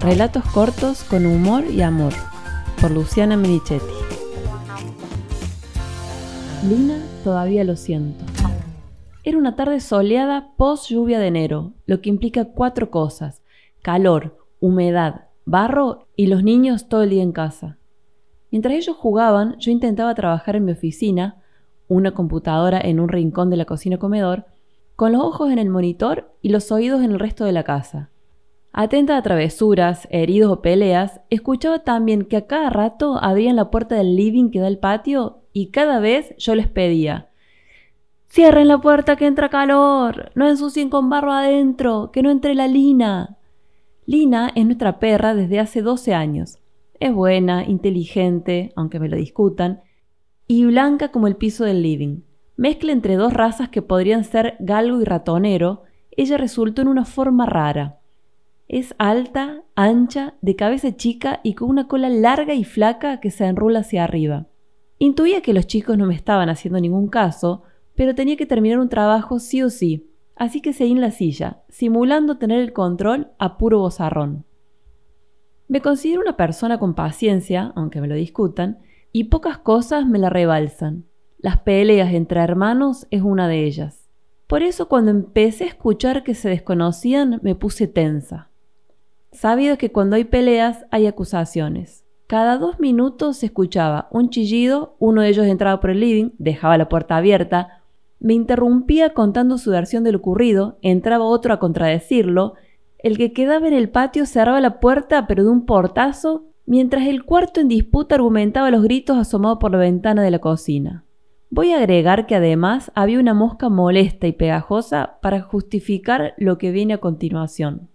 Relatos cortos con humor y amor, por Luciana Merichetti. Lina, todavía lo siento. Era una tarde soleada post lluvia de enero, lo que implica cuatro cosas: calor, humedad, barro y los niños todo el día en casa. Mientras ellos jugaban, yo intentaba trabajar en mi oficina, una computadora en un rincón de la cocina comedor, con los ojos en el monitor y los oídos en el resto de la casa. Atenta a travesuras, heridos o peleas, escuchaba también que a cada rato abrían la puerta del living que da al patio y cada vez yo les pedía Cierren la puerta que entra calor, no ensucien con barro adentro, que no entre la Lina. Lina es nuestra perra desde hace 12 años. Es buena, inteligente, aunque me lo discutan, y blanca como el piso del living. Mezcla entre dos razas que podrían ser galgo y ratonero, ella resultó en una forma rara. Es alta, ancha, de cabeza chica y con una cola larga y flaca que se enrula hacia arriba. Intuía que los chicos no me estaban haciendo ningún caso, pero tenía que terminar un trabajo sí o sí, así que seguí en la silla, simulando tener el control a puro bozarrón. Me considero una persona con paciencia, aunque me lo discutan, y pocas cosas me la rebalsan. Las peleas entre hermanos es una de ellas. Por eso cuando empecé a escuchar que se desconocían me puse tensa. Sabido que cuando hay peleas hay acusaciones. Cada dos minutos se escuchaba un chillido, uno de ellos entraba por el living, dejaba la puerta abierta, me interrumpía contando su versión de lo ocurrido, entraba otro a contradecirlo, el que quedaba en el patio cerraba la puerta pero de un portazo, mientras el cuarto en disputa argumentaba los gritos asomados por la ventana de la cocina. Voy a agregar que además había una mosca molesta y pegajosa para justificar lo que viene a continuación.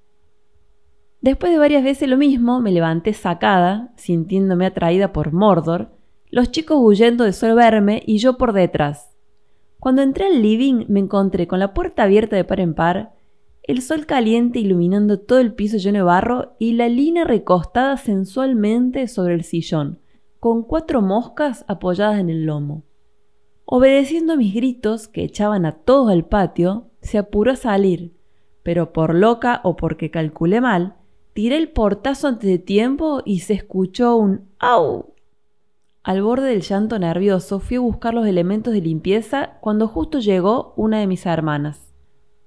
Después de varias veces lo mismo, me levanté sacada, sintiéndome atraída por Mordor, los chicos huyendo de solo verme y yo por detrás. Cuando entré al living me encontré con la puerta abierta de par en par, el sol caliente iluminando todo el piso lleno de barro y la lina recostada sensualmente sobre el sillón, con cuatro moscas apoyadas en el lomo. Obedeciendo a mis gritos, que echaban a todos al patio, se apuró a salir, pero por loca o porque calculé mal, Tiré el portazo antes de tiempo y se escuchó un ¡au! Al borde del llanto nervioso fui a buscar los elementos de limpieza cuando justo llegó una de mis hermanas.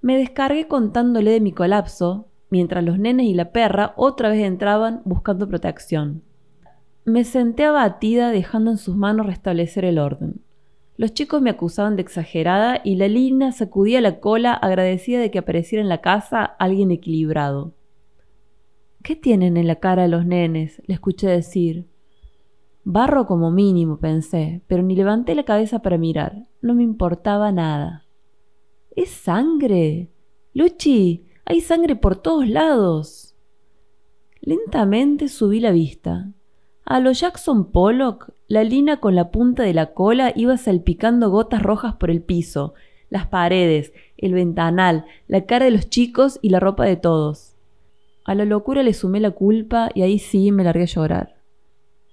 Me descargué contándole de mi colapso, mientras los nenes y la perra otra vez entraban buscando protección. Me senté abatida dejando en sus manos restablecer el orden. Los chicos me acusaban de exagerada y la lina sacudía la cola agradecida de que apareciera en la casa alguien equilibrado. ¿Qué tienen en la cara los nenes? le escuché decir. Barro como mínimo, pensé, pero ni levanté la cabeza para mirar. No me importaba nada. ¡Es sangre! Luchi, hay sangre por todos lados. Lentamente subí la vista. A lo Jackson Pollock, la lina con la punta de la cola iba salpicando gotas rojas por el piso, las paredes, el ventanal, la cara de los chicos y la ropa de todos. A la locura le sumé la culpa y ahí sí me largué a llorar.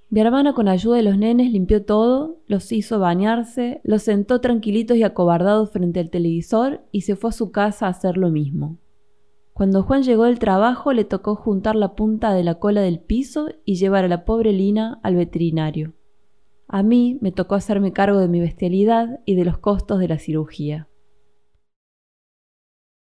Mi hermana con ayuda de los nenes limpió todo, los hizo bañarse, los sentó tranquilitos y acobardados frente al televisor y se fue a su casa a hacer lo mismo. Cuando Juan llegó del trabajo le tocó juntar la punta de la cola del piso y llevar a la pobre Lina al veterinario. A mí me tocó hacerme cargo de mi bestialidad y de los costos de la cirugía.